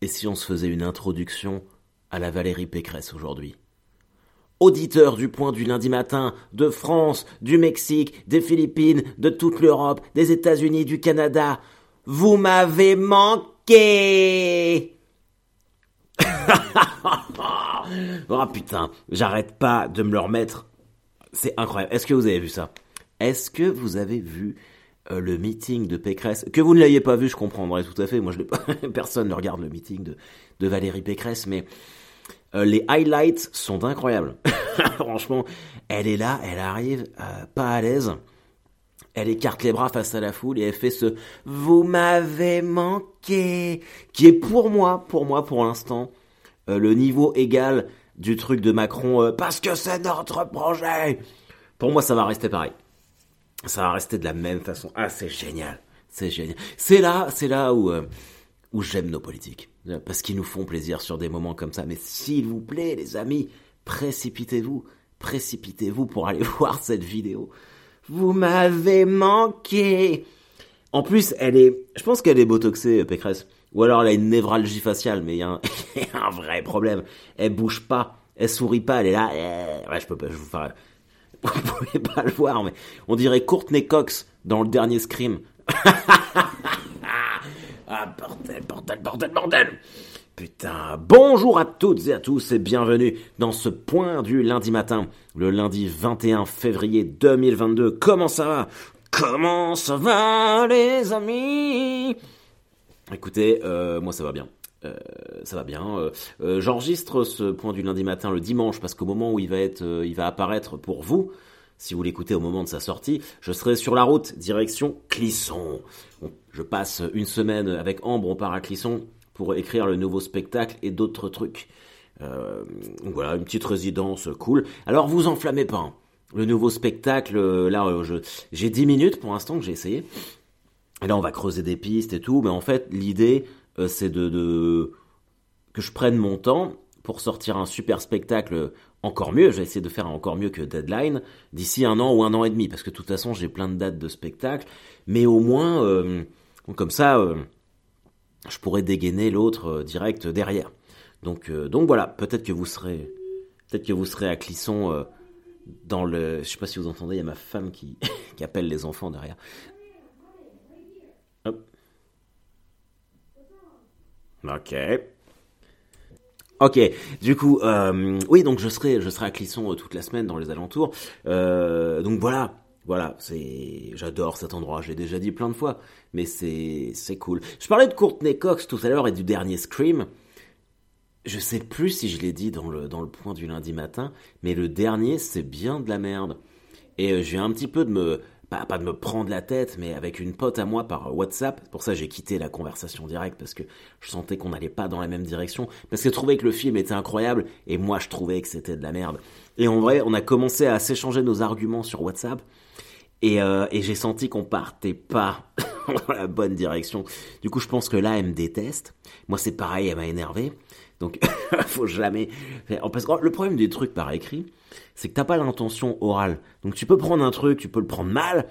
Et si on se faisait une introduction à la Valérie Pécresse aujourd'hui? Auditeur du point du lundi matin, de France, du Mexique, des Philippines, de toute l'Europe, des États-Unis, du Canada, vous m'avez manqué Oh putain, j'arrête pas de me le remettre. C'est incroyable. Est-ce que vous avez vu ça? Est-ce que vous avez vu euh, le meeting de Pécresse Que vous ne l'ayez pas vu, je comprendrais tout à fait. Moi, je pas. Personne ne regarde le meeting de, de Valérie Pécresse, mais euh, les highlights sont incroyables. Franchement, elle est là, elle arrive euh, pas à l'aise. Elle écarte les bras face à la foule et elle fait ce Vous m'avez manqué qui est pour moi, pour moi pour l'instant, le niveau égal du truc de Macron parce que c'est notre projet. Pour moi, ça va rester pareil ça va rester de la même façon. Ah, c'est génial. C'est génial. C'est là, c'est là où, euh, où j'aime nos politiques. Parce qu'ils nous font plaisir sur des moments comme ça. Mais s'il vous plaît, les amis, précipitez-vous. Précipitez-vous pour aller voir cette vidéo. Vous m'avez manqué. En plus, elle est, je pense qu'elle est botoxée, Pécresse. Ou alors elle a une névralgie faciale, mais il y, a un vrai problème. Elle bouge pas, elle sourit pas, elle est là. Eh, ouais, je peux pas, je vous faire vous pouvez pas le voir, mais on dirait Courtney Cox dans le dernier Scream. ah, bordel, bordel, bordel, bordel Putain, bonjour à toutes et à tous et bienvenue dans ce point du lundi matin, le lundi 21 février 2022. Comment ça va? Comment ça va les amis? Écoutez, euh, moi ça va bien. Euh, ça va bien. Euh, euh, j'enregistre ce point du lundi matin le dimanche parce qu'au moment où il va être, il va apparaître pour vous, si vous l'écoutez au moment de sa sortie, je serai sur la route direction Clisson. je passe une semaine avec Ambre, on part à Clisson pour écrire le nouveau spectacle et d'autres trucs. voilà, une petite résidence cool. Alors vous enflammez pas. Hein. Le nouveau spectacle, là, j'ai 10 minutes pour l'instant que j'ai essayé. Et là, on va creuser des pistes et tout, mais en fait, l'idée, c'est de, que je prenne mon temps pour sortir un super spectacle encore mieux. J'ai essayé de faire encore mieux que Deadline d'ici un an ou un an et demi, parce que de toute façon j'ai plein de dates de spectacle, mais au moins euh, comme ça, euh, je pourrais dégainer l'autre direct derrière. Donc, donc voilà, peut-être que vous serez, peut-être que vous serez à Clisson dans le, je sais pas si vous entendez, il y a ma femme qui, qui appelle les enfants derrière. Ok. Ok, du coup, euh, oui, donc je serai, je serai à Clisson euh, toute la semaine dans les alentours. Euh, donc voilà, voilà, c'est, j'adore cet endroit. J'ai déjà dit plein de fois, mais c'est, c'est cool. Je parlais de Courtney Cox tout à l'heure et du dernier Scream. Je sais plus si je l'ai dit dans le dans le point du lundi matin, mais le dernier c'est bien de la merde. Et j'ai un petit peu de me pas, pas de me prendre la tête, mais avec une pote à moi par WhatsApp. Pour ça, j'ai quitté la conversation directe parce que je sentais qu'on n'allait pas dans la même direction. Parce qu'elle trouvait que le film était incroyable et moi, je trouvais que c'était de la merde. Et en vrai, on a commencé à s'échanger nos arguments sur WhatsApp. Et, euh, et j'ai senti qu'on partait pas dans la bonne direction. Du coup, je pense que là, elle me déteste. Moi, c'est pareil, elle m'a énervé. Donc, faut jamais. Parce que le problème des trucs par écrit, c'est que t'as pas l'intention orale. Donc tu peux prendre un truc, tu peux le prendre mal,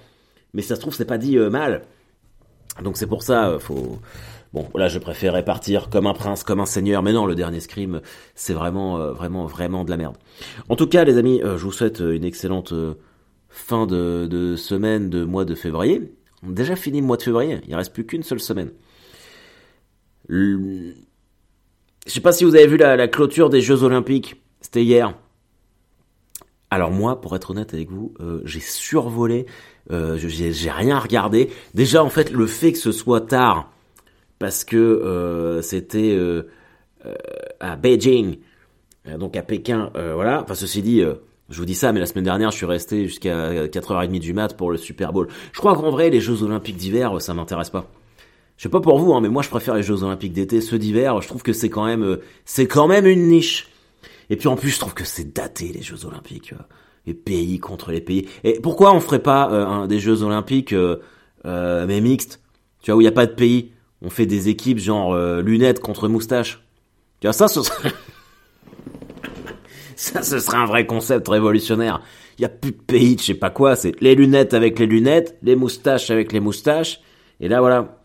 mais ça se trouve c'est pas dit euh, mal. Donc c'est pour ça, euh, faut. Bon, là je préférais partir comme un prince, comme un seigneur, mais non, le dernier scream, c'est vraiment, euh, vraiment, vraiment de la merde. En tout cas, les amis, je vous souhaite une excellente fin de, de, semaine de mois de février. On a déjà fini le mois de février, il reste plus qu'une seule semaine. Je sais pas si vous avez vu la, clôture des Jeux Olympiques, c'était hier. Alors moi, pour être honnête avec vous, euh, j'ai survolé, euh, j'ai rien regardé. Déjà, en fait, le fait que ce soit tard, parce que euh, c'était euh, à Beijing, donc à Pékin, voilà. Enfin, ceci dit, je vous dis ça, mais la semaine dernière, je suis resté jusqu'à 4h30 du mat pour le Super Bowl. Je crois qu'en vrai, les Jeux Olympiques d'hiver, ça m'intéresse pas. Je sais pas pour vous, hein, mais moi, je préfère les Jeux Olympiques d'été. Ceux d'hiver, je trouve que c'est quand même, c'est quand même une niche. Et puis en plus, je trouve que c'est daté les Jeux Olympiques. Les pays contre les pays. Et pourquoi on ferait pas euh, des Jeux Olympiques euh, euh, mais mixtes? Tu vois où il y a pas de pays. On fait des équipes genre lunettes contre moustache. Tu vois ça, ce serait ça, ce serait un vrai concept révolutionnaire. Il y a plus de pays, je sais pas quoi. C'est les lunettes avec les lunettes, les moustaches avec les moustaches. Et là voilà.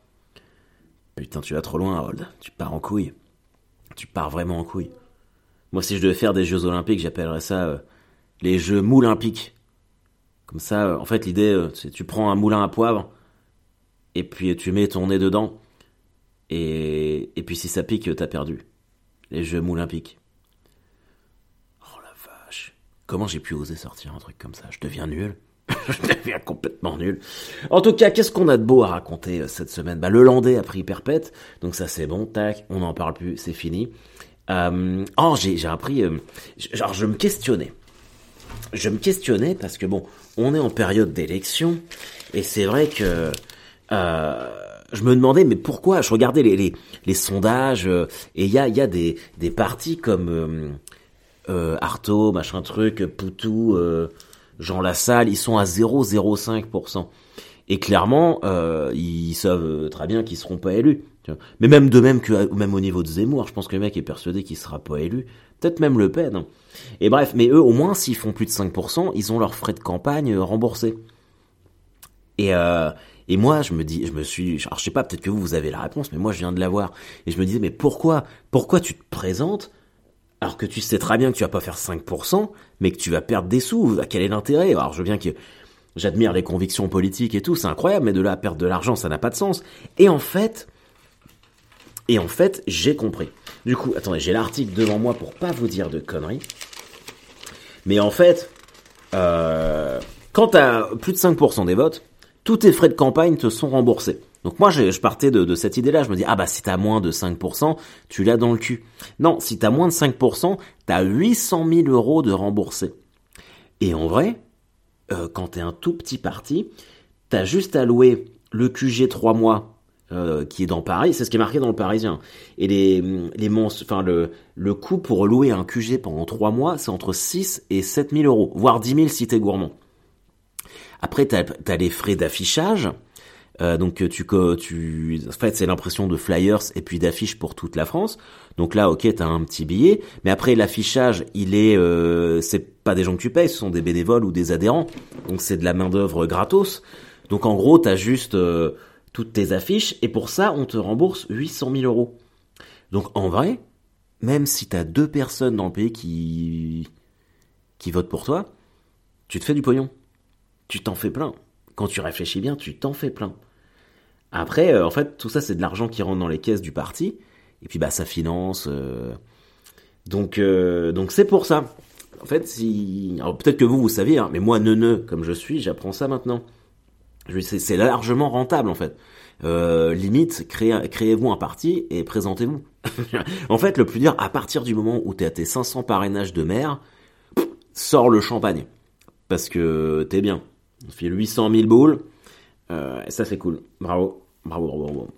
Putain, tu vas trop loin, Harold. Tu pars en couille. tu pars vraiment en couille. Moi, si je devais faire des Jeux Olympiques, j'appellerais ça euh, les Jeux Moulympiques. Comme ça, euh, en fait, l'idée, euh, c'est tu prends un moulin à poivre et puis tu mets ton nez dedans. Et, et puis si ça pique, t'as perdu. Les Jeux Moulympiques. Oh la vache. Comment j'ai pu oser sortir un truc comme ça? Je deviens nul. je deviens complètement nul. En tout cas, qu'est-ce qu'on a de beau à raconter cette semaine? Bah, le Landais a pris perpète, donc ça c'est bon. Tac, on n'en parle plus, c'est fini. Euh, oh, j'ai appris. Euh, genre, je me questionnais. Je me questionnais parce que bon, on est en période d'élection et c'est vrai que euh, je me demandais mais pourquoi? Je regardais les sondages et il y a des partis comme Artaud machin truc Poutou Jean Lassalle ils sont à 0,05% et clairement ils savent très bien qu'ils seront pas élus mais même de même que même au niveau de Zemmour, je pense que le mec est persuadé qu'il sera pas élu. Peut-être même Le Pen. Hein. Et bref, mais eux, au moins, s'ils font plus de 5%, ils ont leurs frais de campagne euh, remboursés. Et, euh, et moi, je me dis, je me suis, alors je sais pas, peut-être que vous, vous avez la réponse, mais moi, je viens de l'avoir. Et je me disais, mais pourquoi, pourquoi tu te présentes alors que tu sais très bien que tu vas pas faire 5%, mais que tu vas perdre des sous Quel est l'intérêt? Alors, je veux bien que j'admire les convictions politiques et tout, c'est incroyable, mais de là à perdre de l'argent, ça n'a pas de sens. Et en fait, et en fait, j'ai compris. Du coup, attendez, j'ai l'article devant moi pour pas vous dire de conneries. Mais en fait, euh, quand t'as plus de 5% des votes, tous tes frais de campagne te sont remboursés. Donc moi, je, partais de, cette idée-là. Je me dis, ah bah si t'as moins de 5%, tu l'as dans le cul. Non, si t'as moins de 5%, t'as 800 000 euros de remboursés. Et en vrai, euh, quand t'es un tout petit parti, t'as juste à louer le QG 3 mois euh, qui est dans Paris, c'est ce qui est marqué dans le Parisien. Et les, les enfin le, le coût pour louer un QG pendant 3 mois, c'est entre 6 et 7 000 euros, voire 10 000 si t'es gourmand. Après, t'as as les frais d'affichage. Euh, donc tu, tu, en fait, c'est l'impression de flyers et puis d'affiches pour toute la France. Donc là, ok, t'as un petit billet, mais après l'affichage, il est, euh, c'est pas des gens que tu payes, ce sont des bénévoles ou des adhérents. Donc c'est de la main d'œuvre gratos. Donc en gros, t'as juste euh, toutes tes affiches, et pour ça, on te rembourse 800 000 euros. Donc en vrai, même si t'as deux personnes dans le pays qui, qui votent pour toi, tu te fais du pognon. Tu t'en fais plein. Quand tu réfléchis bien, tu t'en fais plein. Après, euh, en fait, tout ça, c'est de l'argent qui rentre dans les caisses du parti, et puis bah ça finance. Euh. Donc, euh, donc c'est pour ça. En fait, si, peut-être que vous vous saviez, hein, mais moi, neuneu comme je suis, j'apprends ça maintenant. C'est largement rentable en fait. Limite, créez-vous un parti et présentez-vous. en fait, le plus dur, à partir du moment où t'es à tes 500 parrainages de maire, sors le champagne. Parce que t'es bien. On fait 800 000 boules. Euh, ça, c'est cool. Bravo. Bravo, bravo, bravo.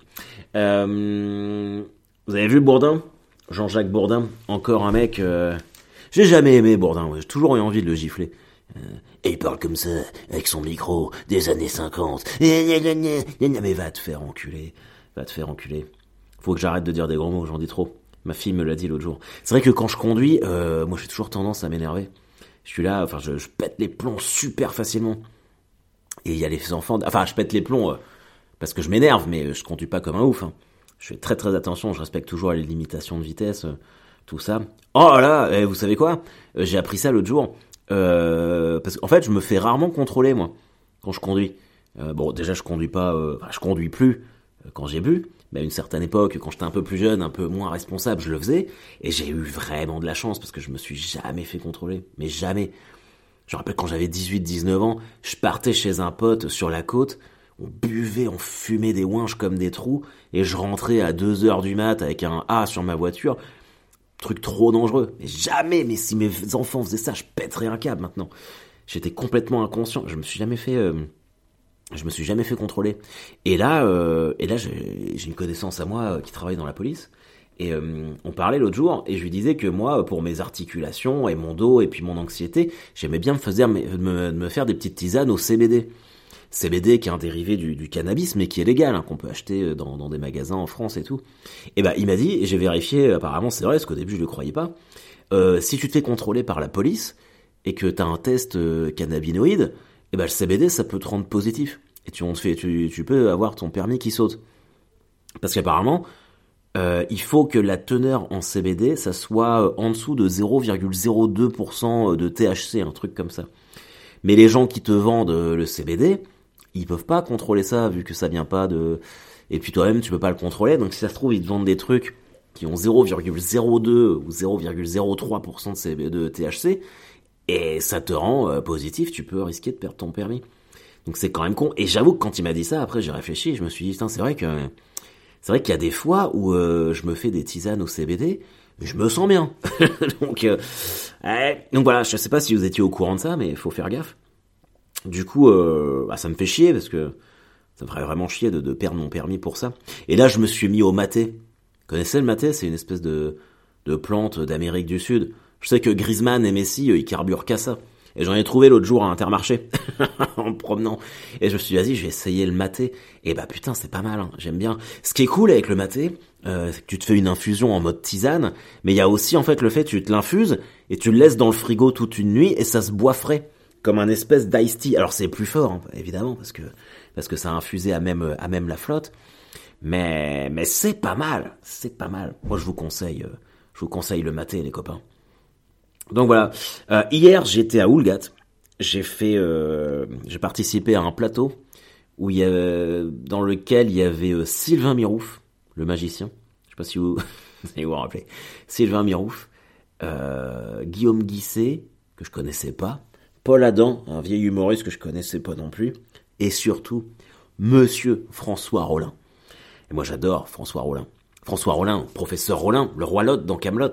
Euh, vous avez vu Bourdin? Jean-Jacques Bourdin. Encore un mec... Euh, j'ai jamais aimé Bourdin. J'ai toujours eu envie de le gifler. Euh, et il parle comme ça, avec son micro, des années 50. Mais va te faire enculer. Va te faire enculer. Faut que j'arrête de dire des gros mots, j'en dis trop. Ma fille me l'a dit l'autre jour. C'est vrai que quand je conduis, euh, moi j'ai toujours tendance à m'énerver. Je suis là, enfin je, pète les plombs super facilement. Et il y a les enfants... Enfin je pète les plombs euh, parce que je m'énerve, mais je conduis pas comme un ouf. Hein. Je fais très très attention, je respecte toujours les limitations de vitesse, tout ça. Oh là, eh, vous savez quoi? J'ai appris ça l'autre jour. Euh, parce qu'en fait, je me fais rarement contrôler moi quand je conduis. Euh, bon, déjà, je conduis pas, euh, je conduis plus euh, quand j'ai bu, mais à une certaine époque, quand j'étais un peu plus jeune, un peu moins responsable, je le faisais, et j'ai eu vraiment de la chance parce que je me suis jamais fait contrôler, mais jamais. Je rappelle quand j'avais 18-19 ans, je partais chez un pote sur la côte, on buvait, on fumait des ouinges comme des trous, et je rentrais à 2 heures du mat avec un A sur ma voiture, truc trop dangereux. Mais jamais, mais si mes enfants faisaient ça, je pèterais un câble maintenant. J'étais complètement inconscient. Je me suis jamais fait, euh, je me suis jamais fait contrôler. Et là, euh, et là, j'ai une connaissance à moi euh, qui travaille dans la police. Et on parlait l'autre jour, et je lui disais que moi, pour mes articulations et mon dos et puis mon anxiété, j'aimais bien me, faire, des petites tisanes au CBD. CBD qui est un dérivé du, cannabis mais qui est légal, hein, qu'on peut acheter euh, dans, des magasins en France et tout. Et bah il m'a dit, et j'ai vérifié, apparemment c'est vrai, parce qu'au début je le croyais pas, euh, si tu te fais contrôler par la police et que tu as un test euh, cannabinoïde, et bah le CBD ça peut te rendre positif. Et tu, te tu, tu peux avoir ton permis qui saute. Parce qu'apparemment, euh, il faut que la teneur en CBD, ça soit en dessous de 0,02% de THC, un truc comme ça. Mais les gens qui te vendent le CBD, ils peuvent pas contrôler ça vu que ça vient pas de et puis toi-même tu peux pas le contrôler donc si ça se trouve ils te vendent des trucs qui ont 0,02 ou 0,03% de, THC et ça te rend euh, positif, tu peux risquer de perdre ton permis. Donc c'est quand même con. Et j'avoue que quand il m'a dit ça, après j'ai réfléchi, je me suis dit, c'est vrai que c'est vrai qu'il y a des fois où euh, je me fais des tisanes au CBD, mais je me sens bien. donc, euh, donc voilà, je sais pas si vous étiez au courant de ça, mais il faut faire gaffe. Du coup, euh, bah, ça me fait chier parce que ça me ferait vraiment chier de, de, perdre mon permis pour ça. Et là, je me suis mis au maté. Vous connaissez le maté? C'est une espèce de, de plante d'Amérique du Sud. Je sais que Griezmann et Messi, ils carburent qu'à ça. Et j'en ai trouvé l'autre jour à Intermarché, en me promenant. Et je me suis dit, vas-y, je vais essayer le maté. Et bah putain, c'est pas mal, hein. j'aime bien. Ce qui est cool avec le maté, euh, c'est que tu te fais une infusion en mode tisane, mais il y a aussi en fait le fait, tu te l'infuses, et tu le laisses dans le frigo toute une nuit, et ça se boit frais comme un espèce d'ice tea. Alors c'est plus fort, hein, évidemment, parce que parce que ça a infusé à même à même la flotte. Mais mais c'est pas mal, c'est pas mal. Moi je vous conseille, euh, je vous conseille le maté, les copains. Donc voilà. Euh, hier j'étais à Oulgat. J'ai fait, euh, j'ai participé à un plateau où il y avait, dans lequel il y avait euh, Sylvain Mirouf, le magicien. Je sais pas si vous, vous vous rappelez. Sylvain Mirouf, euh, Guillaume Guisset que je connaissais pas, Paul Adam, un vieil humoriste que je connaissais pas non plus, et surtout Monsieur François Rollin. Et moi j'adore François Rollin. François Rollin, professeur Rollin, le roi Lot dans Camelot.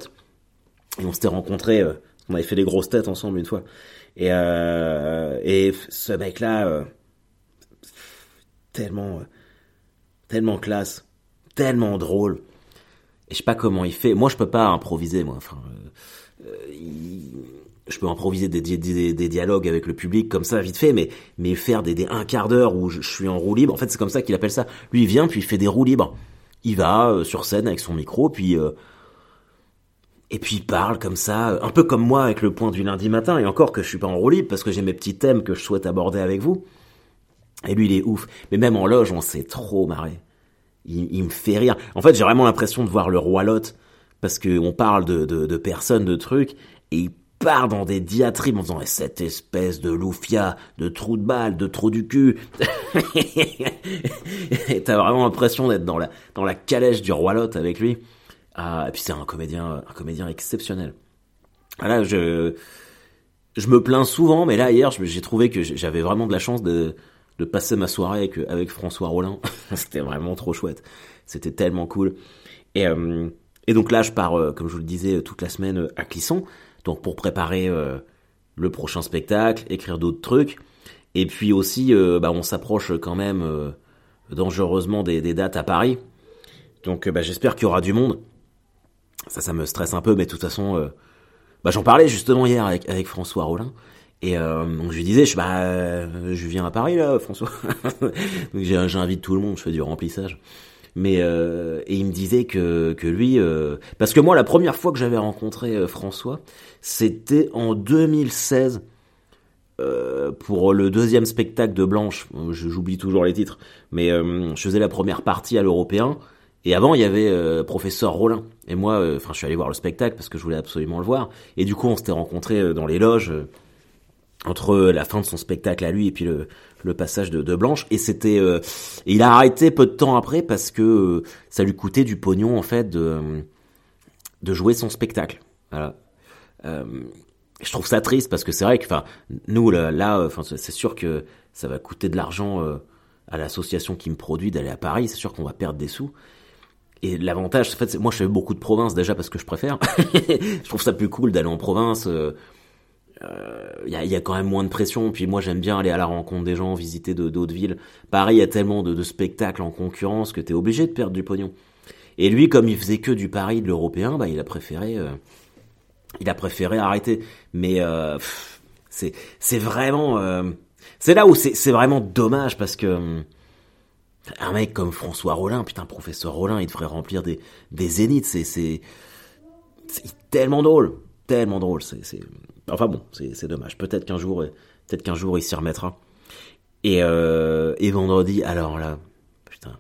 Et on s'était rencontrés, euh, on avait fait des grosses têtes ensemble une fois. Et, euh, et ce mec-là, euh, tellement, tellement classe, tellement drôle. Et je sais pas comment il fait. Moi, je peux pas improviser, moi. Enfin, je peux improviser des, des, des, dialogues avec le public comme ça vite fait, mais mais faire des, un quart d'heure où je, suis en roue libre. En fait, c'est comme ça qu'il appelle ça. Lui, il vient puis il fait des roues libres. Il va euh, sur scène avec son micro, puis euh, et puis il parle comme ça, un peu comme moi avec le point du lundi matin. Et encore que je suis pas en roue libre parce que j'ai mes petits thèmes que je souhaite aborder avec vous. Et lui, il est ouf. Mais même en loge, on s'est trop marré. Il, me fait rire. En fait, j'ai vraiment l'impression de voir le roi Lot parce que on parle de, de, personnes, de trucs, et il part dans des diatribes en disant cette espèce de loufia, de trou de balle, de trou du cul. et t'as vraiment l'impression d'être dans la, dans la calèche du roi Lot avec lui. Ah, et puis c'est un comédien, un comédien exceptionnel. Là, je, je me plains souvent, mais là, hier, j'ai trouvé que j'avais vraiment de la chance de, de passer ma soirée avec, avec François Rollin. C'était vraiment trop chouette. C'était tellement cool. Et, euh, et donc là, je pars, euh, comme je vous le disais, toute la semaine à Clisson. Donc pour préparer euh, le prochain spectacle, écrire d'autres trucs. Et puis aussi, euh, bah, on s'approche quand même euh, dangereusement des, des, dates à Paris. Donc bah, j'espère qu'il y aura du monde. Ça, ça me stresse un peu, mais de toute façon, bah, j'en parlais justement hier avec, François Rollin. Et donc je lui disais, je, bah, je viens à Paris là, François. donc j'invite tout le monde, je fais du remplissage mais euh, et il me disait que que lui euh, parce que moi la première fois que j'avais rencontré euh, François c'était en 2016 euh, pour le deuxième spectacle de Blanche j'oublie toujours les titres mais je faisais la première partie à l'européen et avant il y avait professeur Rollin. Et moi enfin je suis allé voir le spectacle parce que je voulais absolument le voir. Et du coup on s'était rencontrés dans les loges entre la fin de son spectacle à lui et puis le, le passage de, de Blanche. Et c'était euh, il a arrêté peu de temps après parce que euh, ça lui coûtait du pognon en fait de de jouer son spectacle. Voilà. Euh, je trouve ça triste parce que c'est vrai que enfin nous là enfin c'est sûr que ça va coûter de l'argent euh, à l'association qui me produit d'aller à Paris. C'est sûr qu'on va perdre des sous et l'avantage, en fait, moi je fais beaucoup de province déjà parce que je préfère. je trouve ça plus cool d'aller en province, euh, il euh, y, a, y, a, quand même moins de pression. Puis moi, j'aime bien aller à la rencontre des gens, visiter d'autres villes. Paris, il y a tellement de, de spectacles en concurrence que t'es obligé de perdre du pognon. Et lui, comme il faisait que du Paris, de l'européen, bah, il a préféré, euh, il a préféré arrêter. Mais euh, c'est, c'est vraiment, euh, c'est là où c'est, vraiment dommage parce que euh, un mec comme François Rollin, putain, professeur Rollin, il devrait remplir des, des zéniths. C'est, c'est, tellement drôle, tellement drôle. C'est, c'est, Enfin bon, c'est dommage. Peut-être qu'un jour, peut-être qu'un jour il s'y remettra. Et, euh, et vendredi, alors là, putain,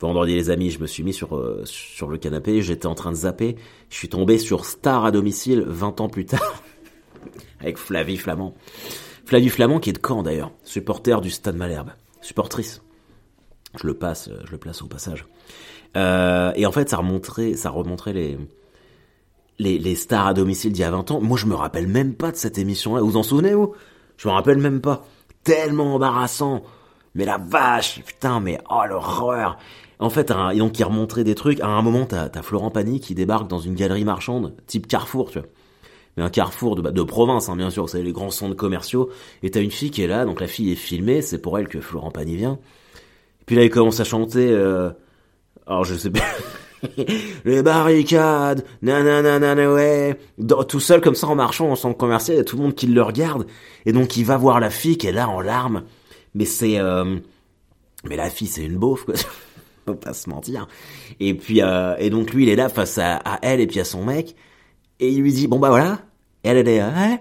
Vendredi les amis, je me suis mis sur euh, sur le canapé, j'étais en train de zapper, je suis tombé sur Star à domicile 20 ans plus tard avec Flavie Flamand. Flavie Flamand qui est de Caen d'ailleurs, supporter du Stade Malherbe, supportrice. Je le passe, je le place au passage. Euh, et en fait, ça remontrait, ça remontrait les, les, les stars à domicile d'il y a 20 ans. Moi, je me rappelle même pas de cette émission-là. Vous en souvenez, vous? Je me rappelle même pas. Tellement embarrassant. Mais la vache, putain, mais oh l'horreur. En fait, un, donc il remontrait des trucs. À un moment, t'as as Florent Pagny qui débarque dans une galerie marchande, type Carrefour, tu vois. Mais un Carrefour de, bah, de province, hein, bien sûr. Savez, les grands centres commerciaux. Et t'as une fille qui est là, donc la fille est filmée. C'est pour elle que Florent Pagny vient. Puis là, il commence à chanter. Euh, alors je sais pas. les barricades, nanana, ouais. tout seul comme ça en marchant en centre commercial, il y a tout le monde qui le regarde. Et donc il va voir la fille qui est là en larmes. Mais c'est... Euh... Mais la fille c'est une beauf quoi. Faut pas se mentir. Et puis euh... et donc lui il est là face à, à, elle et puis à son mec. Et il lui dit bon bah voilà. Et elle elle est ouais.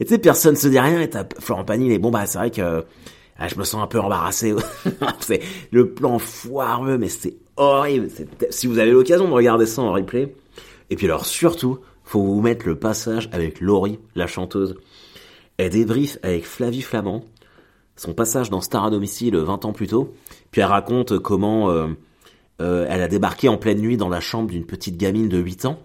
Et tu sais personne se dit rien et t'as Florent Pagny il est bon bah c'est vrai que ah, je me sens un peu embarrassé. c'est le plan foireux, mais c'est horrible. Si vous avez l'occasion de regarder ça en replay. Et puis alors surtout, faut vous mettre le passage avec Laurie, la chanteuse. Elle débrief avec Flavie Flamand son passage dans Star à domicile 20 ans plus tôt. Puis elle raconte comment euh, euh, elle a débarqué en pleine nuit dans la chambre d'une petite gamine de 8 ans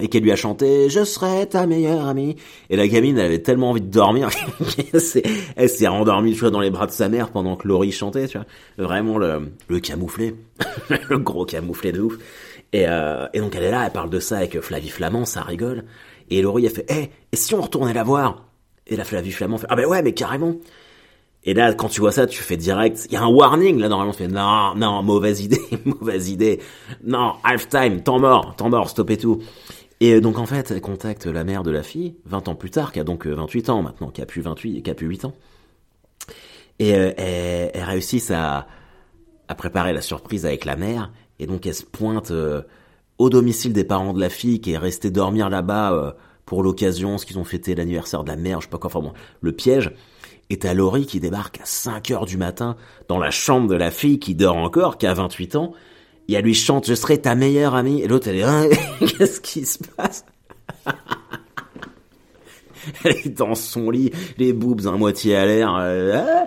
et qu'elle lui a chanté Je serai ta meilleure amie. Et la gamine, elle avait tellement envie de dormir elle s'est rendormie tu vois, dans les bras de sa mère pendant que Laurie chantait, tu vois. Vraiment le, le camouflé, le gros camouflé de ouf. Et, euh, et donc elle est là, elle parle de ça avec Flavie Flamand, ça rigole. Et Laurie, elle fait Eh, et si on retournait la voir? Et la Flavie Flamand fait Ah ben ouais, mais carrément. Et là, quand tu vois ça, tu fais direct. Il y a un warning là normalement. Tu fais non, non, mauvaise idée, mauvaise idée. Non, half time, temps mort, temps mort, stoppez tout. Et euh, donc en fait, elle contacte la mère de la fille, 20 ans plus tard, qui a donc 28 euh, ans maintenant, qui a plus 28, qui a plus 8 ans. Et euh, elle, réussit à, à préparer la surprise avec la mère, et donc elle se pointe au domicile des parents de la fille, qui est restée dormir là-bas pour l'occasion, ce qu'ils ont fêté l'anniversaire de la mère, je sais pas quoi, enfin bon, le piège. Et t'as Laurie qui débarque à 5 heures du matin dans la chambre de la fille qui dort encore, qui a 28 ans, et elle lui chante je serai ta meilleure amie. Et l'autre elle est hein, qu'est-ce qui se passe? Elle est dans son lit les boobs à moitié à l'air euh, hein.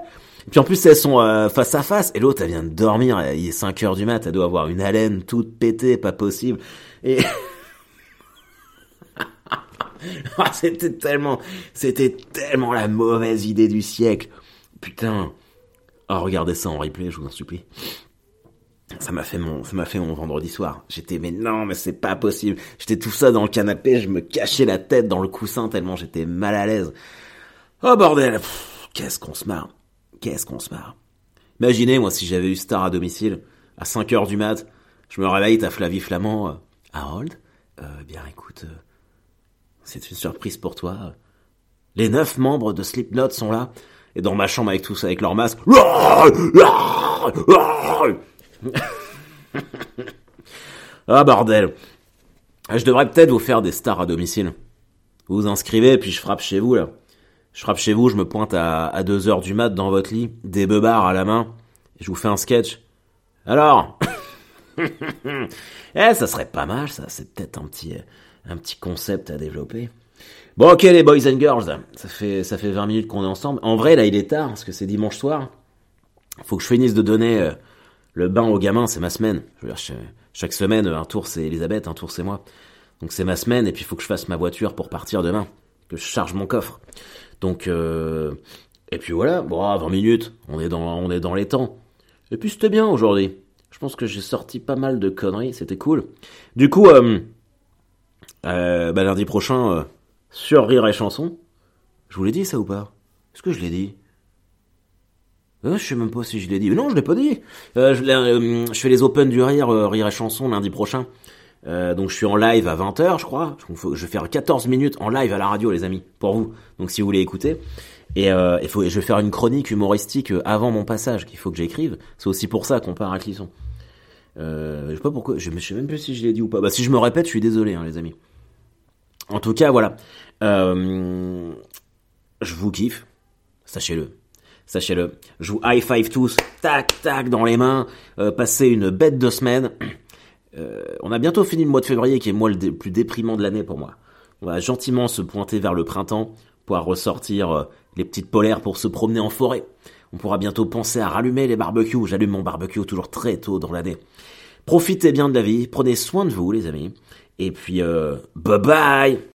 puis en plus elles sont euh, face à face. Et l'autre elle vient de dormir. Il est 5 heures du mat. Elle doit avoir une haleine toute pétée pas possible. Et ah, c'était tellement c'était tellement la mauvaise idée du siècle. Putain. Oh regardez ça en replay je vous en supplie ça m'a fait mon, ça m'a fait mon vendredi soir. J'étais, mais non, mais c'est pas possible. J'étais tout ça dans le canapé, je me cachais la tête dans le coussin tellement j'étais mal à l'aise. Oh bordel, qu'est-ce qu'on se marre. Qu'est-ce qu'on se marre. Imaginez, moi, si j'avais eu Star à domicile, à 5 heures du mat, je me réveille, t'as Flavie Flamand, euh, Harold, euh, bien écoute, euh, c'est une surprise pour toi. Les neuf membres de Slipknot sont là, et dans ma chambre avec tous, avec leur masque. ah bordel. Je devrais peut-être vous faire des stars à domicile. Vous vous inscrivez, puis je frappe chez vous, là. Je frappe chez vous, je me pointe à, à 2 heures du mat dans votre lit, des beubards à la main, et je vous fais un sketch. Alors Eh, ça serait pas mal, ça. C'est peut-être un petit, un petit concept à développer. Bon, ok, les boys and girls. Ça fait, ça fait 20 minutes qu'on est ensemble. En vrai, là, il est tard, parce que c'est dimanche soir. Faut que je finisse de donner euh, le bain aux gamins, c'est ma semaine. Chaque semaine, un tour c'est Elisabeth, un tour c'est moi. Donc c'est ma semaine, et puis il faut que je fasse ma voiture pour partir demain, que je charge mon coffre. Donc, euh... et puis voilà, bon, 20 minutes, on est dans, on est dans les temps. Et puis c'était bien aujourd'hui. Je pense que j'ai sorti pas mal de conneries, c'était cool. Du coup, euh, euh, bah, lundi prochain, euh, sur Rire et Chanson, je vous l'ai dit ça ou pas? Est-ce que je l'ai dit? Euh, je sais même pas si je l'ai dit. non, je l'ai pas dit. Euh, je, euh, je, fais les Open du Rire, euh, Rire et Chanson lundi prochain. donc je suis en live à 20h, je crois. je vais faire 14 minutes en live à la radio, les amis, pour vous. Donc si vous voulez écouter. Et je vais faire une chronique humoristique avant mon passage qu'il faut que j'écrive. C'est aussi pour ça qu'on part à Clisson. je sais sais même plus si je l'ai dit ou pas. Bah si je me répète, je suis désolé, hein, les amis. En tout cas, voilà. je vous kiffe. Sachez-le sachez-le. Je vous high five tous, tac tac dans les mains, euh, passez une bête de semaine. Euh, on a bientôt fini le mois de février qui est le mois le plus déprimant de l'année pour moi. On va gentiment se pointer vers le printemps, pouvoir ressortir euh, les petites polaires pour se promener en forêt. On pourra bientôt penser à rallumer les barbecues. J'allume mon barbecue toujours très tôt dans l'année. Profitez bien de la vie, prenez soin de vous les amis. Et puis, euh, bye bye